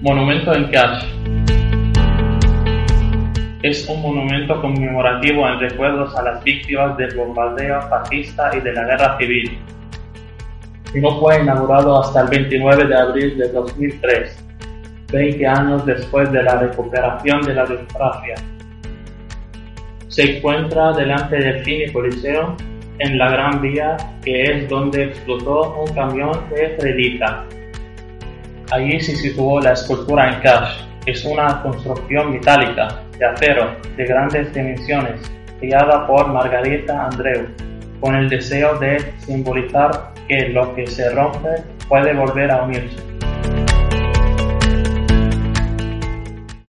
Monumento en Cash es un monumento conmemorativo en recuerdos a las víctimas del bombardeo fascista y de la guerra civil. No fue inaugurado hasta el 29 de abril de 2003, 20 años después de la recuperación de la democracia. Se encuentra delante del Cine Coliseo en la Gran Vía, que es donde explotó un camión de Fredita. Allí se situó la escultura en Cash. Es una construcción metálica de acero de grandes dimensiones, creada por Margarita Andreu, con el deseo de simbolizar que lo que se rompe puede volver a unirse.